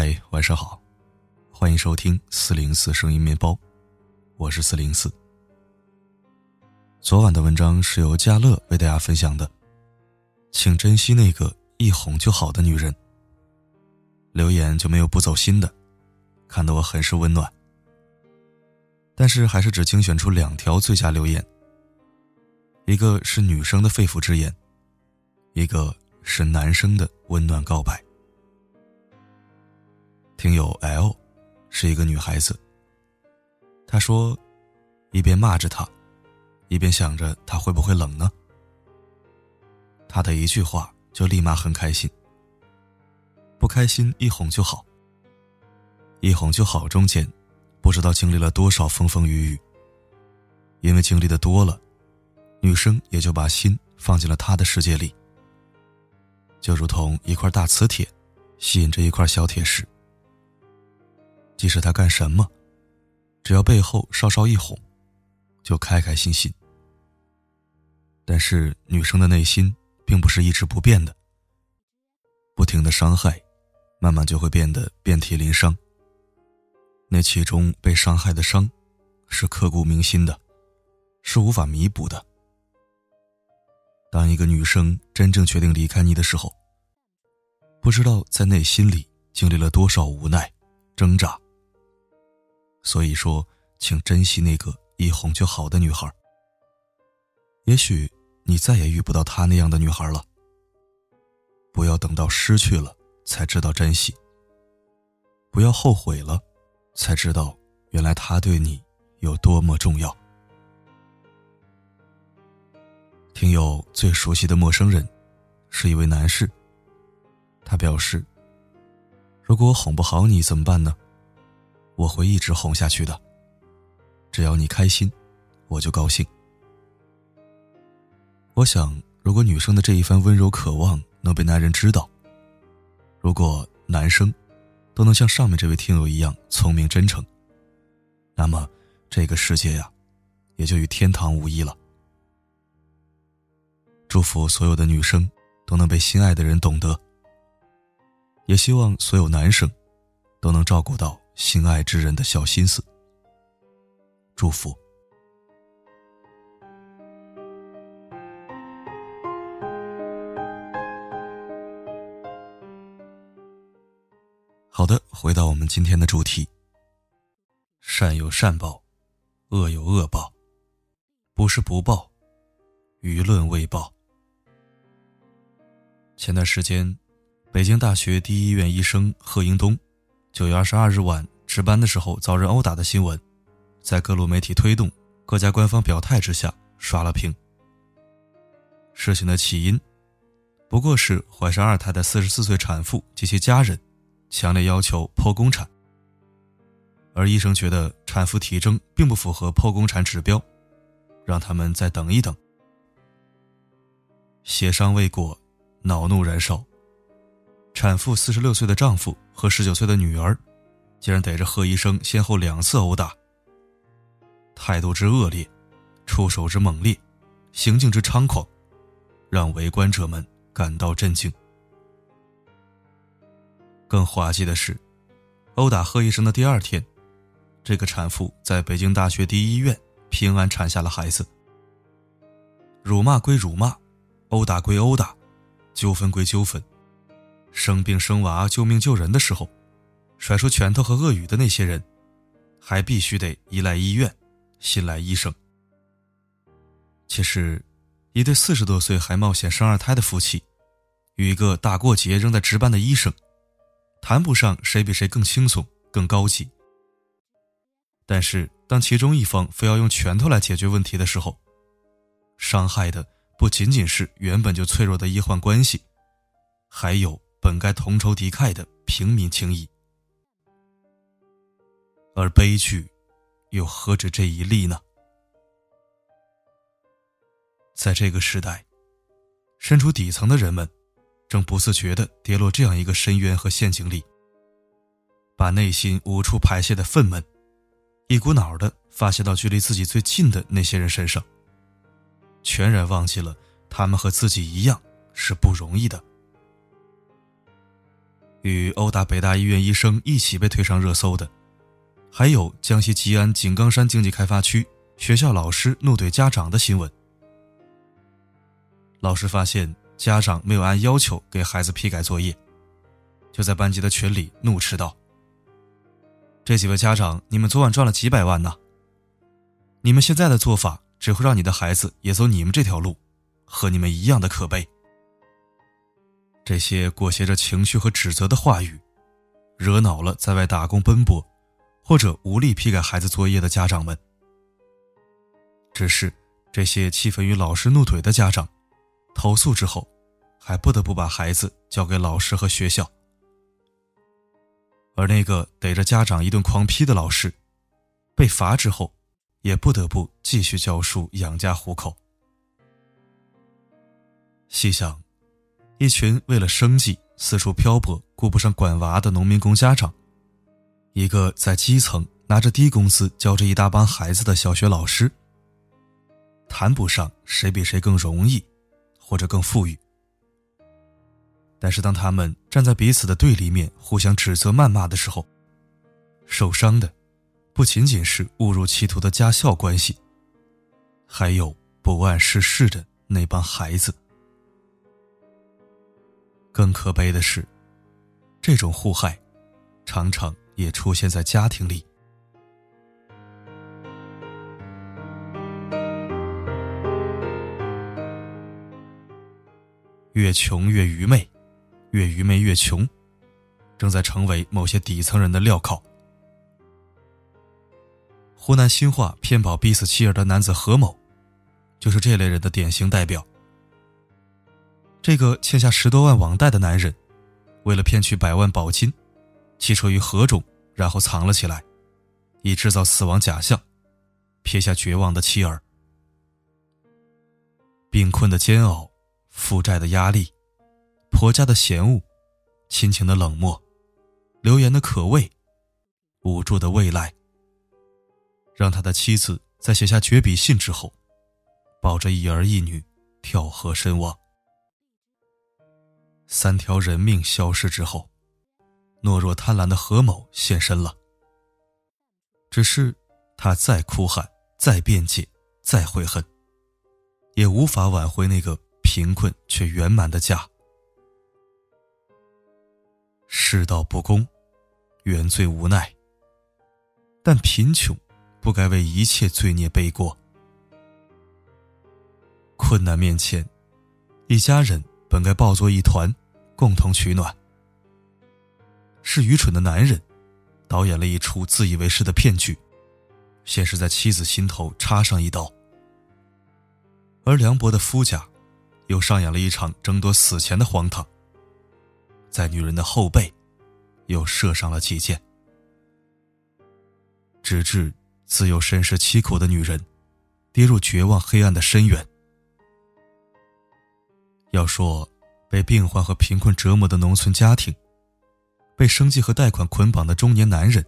嗨，晚上好，欢迎收听四零四声音面包，我是四零四。昨晚的文章是由嘉乐为大家分享的，请珍惜那个一哄就好的女人。留言就没有不走心的，看得我很是温暖。但是还是只精选出两条最佳留言，一个是女生的肺腑之言，一个是男生的温暖告白。听友 L，是一个女孩子。她说，一边骂着他，一边想着他会不会冷呢？他的一句话就立马很开心。不开心一哄就好。一哄就好中间，不知道经历了多少风风雨雨。因为经历的多了，女生也就把心放进了他的世界里，就如同一块大磁铁，吸引着一块小铁石。即使他干什么，只要背后稍稍一哄，就开开心心。但是女生的内心并不是一直不变的，不停的伤害，慢慢就会变得遍体鳞伤。那其中被伤害的伤，是刻骨铭心的，是无法弥补的。当一个女生真正决定离开你的时候，不知道在内心里经历了多少无奈、挣扎。所以说，请珍惜那个一哄就好的女孩。也许你再也遇不到她那样的女孩了。不要等到失去了才知道珍惜。不要后悔了，才知道原来她对你有多么重要。听友最熟悉的陌生人，是一位男士。他表示：“如果我哄不好你怎么办呢？”我会一直红下去的。只要你开心，我就高兴。我想，如果女生的这一番温柔渴望能被男人知道，如果男生都能像上面这位听友一样聪明真诚，那么这个世界呀，也就与天堂无异了。祝福所有的女生都能被心爱的人懂得，也希望所有男生都能照顾到。心爱之人的小心思，祝福。好的，回到我们今天的主题。善有善报，恶有恶报，不是不报，舆论未报。前段时间，北京大学第一医院医生贺英东。九月二十二日晚值班的时候遭人殴打的新闻，在各路媒体推动、各家官方表态之下刷了屏。事情的起因，不过是怀上二胎的四十四岁产妇及其家人强烈要求剖宫产，而医生觉得产妇体征并不符合剖宫产指标，让他们再等一等。协商未果，恼怒燃烧。产妇四十六岁的丈夫和十九岁的女儿，竟然逮着贺医生先后两次殴打，态度之恶劣，出手之猛烈，行径之猖狂，让围观者们感到震惊。更滑稽的是，殴打贺医生的第二天，这个产妇在北京大学第一医院平安产下了孩子。辱骂归辱骂，殴打归殴打，纠纷归纠纷。生病生娃、救命救人的时候，甩出拳头和恶语的那些人，还必须得依赖医院、信赖医生。其实，一对四十多岁还冒险生二胎的夫妻，与一个大过节仍在值班的医生，谈不上谁比谁更轻松、更高级。但是，当其中一方非要用拳头来解决问题的时候，伤害的不仅仅是原本就脆弱的医患关系，还有。本该同仇敌忾的平民情谊，而悲剧又何止这一例呢？在这个时代，身处底层的人们，正不自觉的跌落这样一个深渊和陷阱里，把内心无处排泄的愤懑，一股脑的发泄到距离自己最近的那些人身上，全然忘记了他们和自己一样是不容易的。与殴打北大医院医生一起被推上热搜的，还有江西吉安井冈山经济开发区学校老师怒怼家长的新闻。老师发现家长没有按要求给孩子批改作业，就在班级的群里怒斥道：“这几位家长，你们昨晚赚了几百万呢？你们现在的做法只会让你的孩子也走你们这条路，和你们一样的可悲。”这些裹挟着情绪和指责的话语，惹恼了在外打工奔波，或者无力批改孩子作业的家长们。只是这些气愤于老师怒怼的家长，投诉之后，还不得不把孩子交给老师和学校。而那个逮着家长一顿狂批的老师，被罚之后，也不得不继续教书养家糊口。细想。一群为了生计四处漂泊、顾不上管娃的农民工家长，一个在基层拿着低工资教着一大帮孩子的小学老师，谈不上谁比谁更容易，或者更富裕。但是当他们站在彼此的对立面，互相指责、谩骂的时候，受伤的不仅仅是误入歧途的家校关系，还有不谙世事的那帮孩子。更可悲的是，这种互害，常常也出现在家庭里。越穷越愚昧，越愚昧越穷，正在成为某些底层人的镣铐。湖南新化骗保逼死妻儿的男子何某，就是这类人的典型代表。这个欠下十多万网贷的男人，为了骗取百万保金，弃车于河中，然后藏了起来，以制造死亡假象，撇下绝望的妻儿。病困的煎熬，负债的压力，婆家的嫌恶，亲情的冷漠，流言的可畏，无助的未来，让他的妻子在写下绝笔信之后，抱着一儿一女跳河身亡。三条人命消失之后，懦弱贪婪的何某现身了。只是他再哭喊、再辩解、再悔恨，也无法挽回那个贫困却圆满的家。世道不公，原罪无奈。但贫穷不该为一切罪孽背锅。困难面前，一家人。本该抱作一团，共同取暖。是愚蠢的男人，导演了一出自以为是的骗局，先是在妻子心头插上一刀；而梁博的夫家，又上演了一场争夺死前的荒唐，在女人的后背，又射上了几箭，直至自幼身世凄苦的女人，跌入绝望黑暗的深渊。要说，被病患和贫困折磨的农村家庭，被生计和贷款捆绑的中年男人，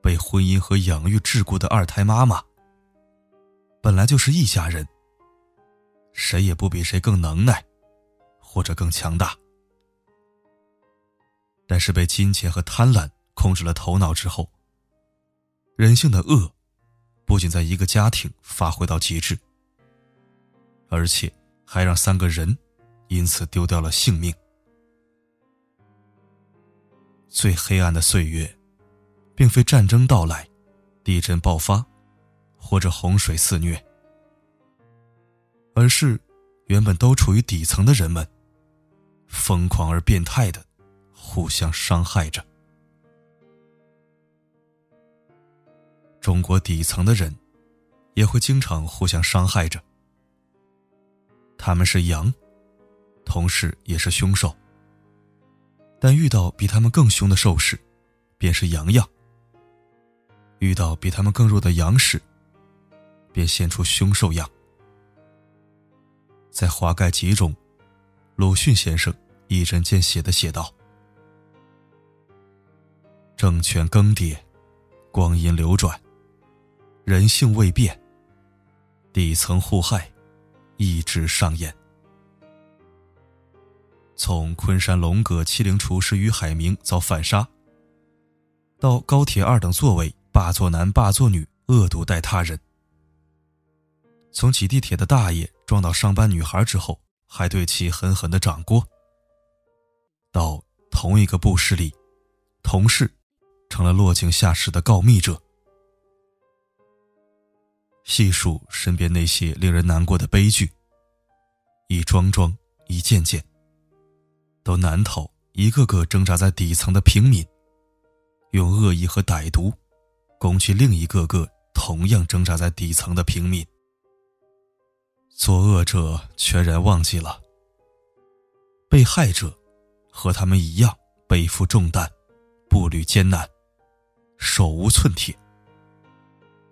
被婚姻和养育桎梏的二胎妈妈，本来就是一家人，谁也不比谁更能耐，或者更强大。但是被金钱和贪婪控制了头脑之后，人性的恶，不仅在一个家庭发挥到极致，而且。还让三个人因此丢掉了性命。最黑暗的岁月，并非战争到来、地震爆发，或者洪水肆虐，而是原本都处于底层的人们，疯狂而变态的互相伤害着。中国底层的人，也会经常互相伤害着。他们是羊，同时也是凶兽。但遇到比他们更凶的兽时，便是羊样；遇到比他们更弱的羊时，便现出凶兽样。在《华盖集》中，鲁迅先生一针见血的写道：“政权更迭，光阴流转，人性未变，底层互害。”一直上演。从昆山龙阁欺凌厨师于海明遭反杀，到高铁二等座位霸座男霸座女恶毒待他人，从挤地铁的大爷撞到上班女孩之后还对其狠狠的掌锅，到同一个部室里，同事成了落井下石的告密者。细数身边那些令人难过的悲剧，一桩桩，一件件，都难逃一个个挣扎在底层的平民，用恶意和歹毒攻击另一个个同样挣扎在底层的平民。作恶者全然忘记了，被害者和他们一样背负重担，步履艰难，手无寸铁。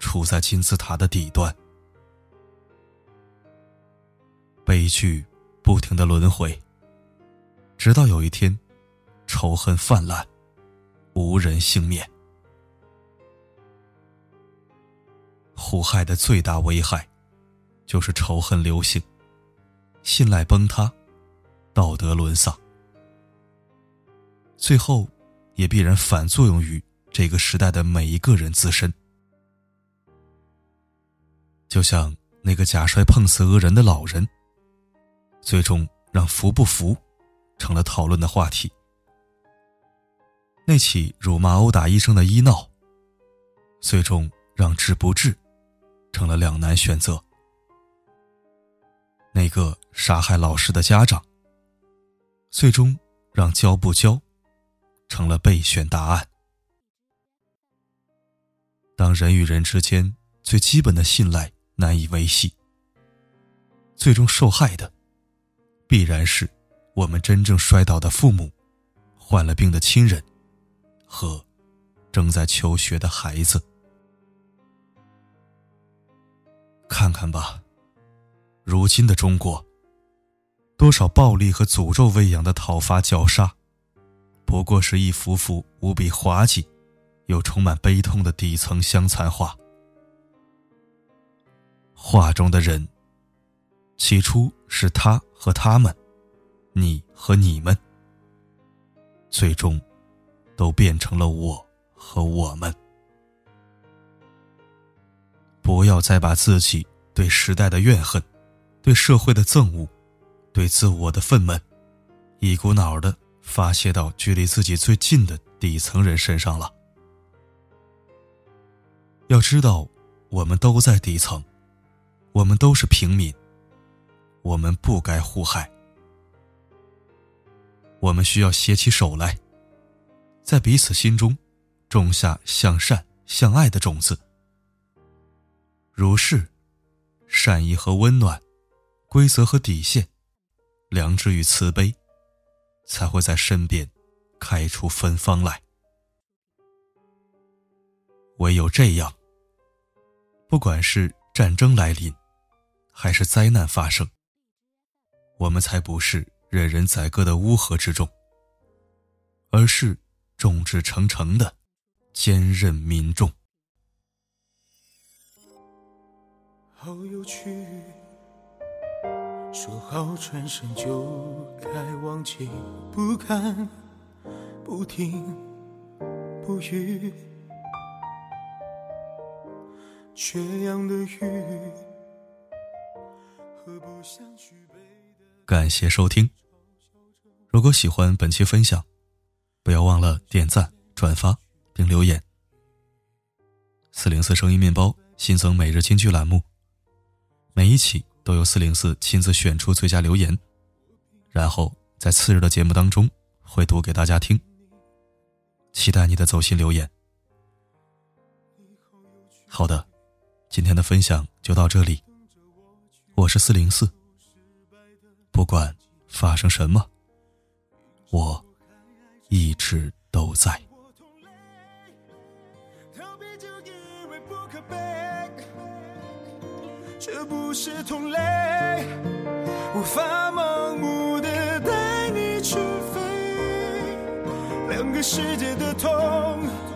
处在金字塔的底端，悲剧不停的轮回，直到有一天，仇恨泛滥，无人幸免。互害的最大危害，就是仇恨流行，信赖崩塌，道德沦丧，最后，也必然反作用于这个时代的每一个人自身。就像那个假摔碰瓷讹人的老人，最终让服不服成了讨论的话题。那起辱骂殴打医生的医闹，最终让治不治成了两难选择。那个杀害老师的家长，最终让教不教成了备选答案。当人与人之间最基本的信赖。难以维系，最终受害的，必然是我们真正摔倒的父母、患了病的亲人和正在求学的孩子。看看吧，如今的中国，多少暴力和诅咒喂养的讨伐绞杀，不过是一幅幅无比滑稽又充满悲痛的底层乡残画。画中的人，起初是他和他们，你和你们，最终都变成了我和我们。不要再把自己对时代的怨恨、对社会的憎恶、对自我的愤懑，一股脑的发泄到距离自己最近的底层人身上了。要知道，我们都在底层。我们都是平民，我们不该互害。我们需要携起手来，在彼此心中种下向善向爱的种子。如是，善意和温暖，规则和底线，良知与慈悲，才会在身边开出芬芳来。唯有这样，不管是战争来临。还是灾难发生，我们才不是任人宰割的乌合之众，而是众志成城的坚韧民众。好有趣，说好转身就该忘记，不看，不听，不语，缺氧的鱼。感谢收听。如果喜欢本期分享，不要忘了点赞、转发并留言。四零四声音面包新增每日金句栏目，每一期都由四零四亲自选出最佳留言，然后在次日的节目当中会读给大家听。期待你的走心留言。好的，今天的分享就到这里。我是四零四，不管发生什么，我一直都在。这不是同类，无法盲目的带你去飞，两个世界的痛。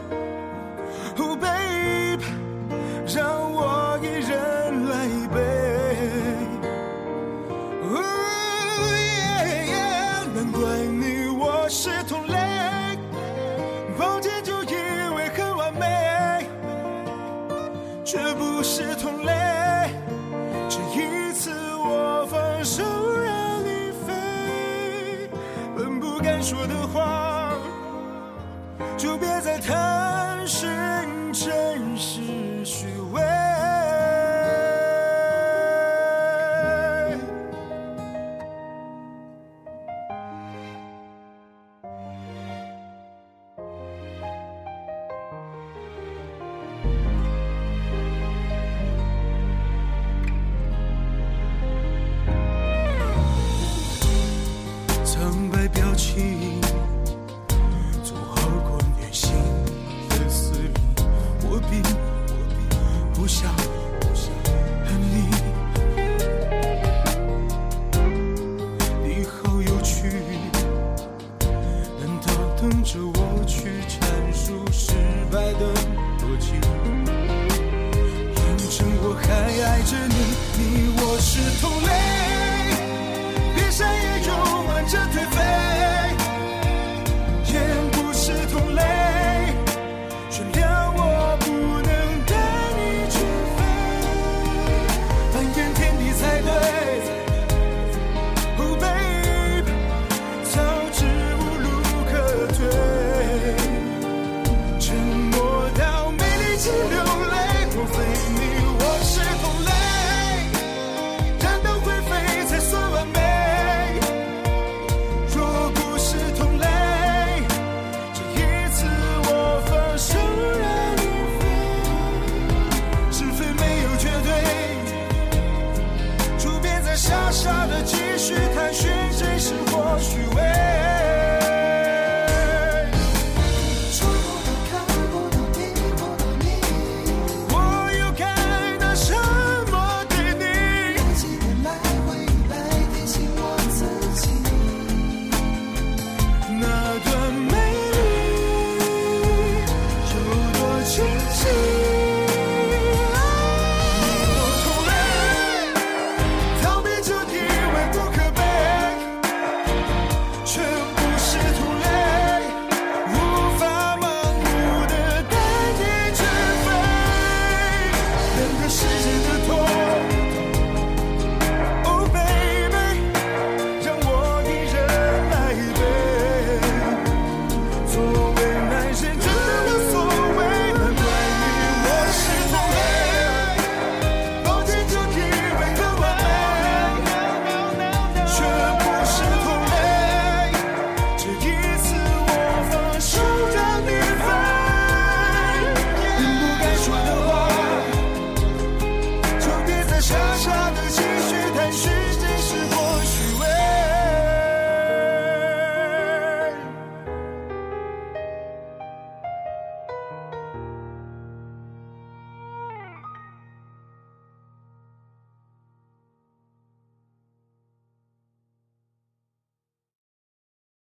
试图是同类越战越勇挽着颓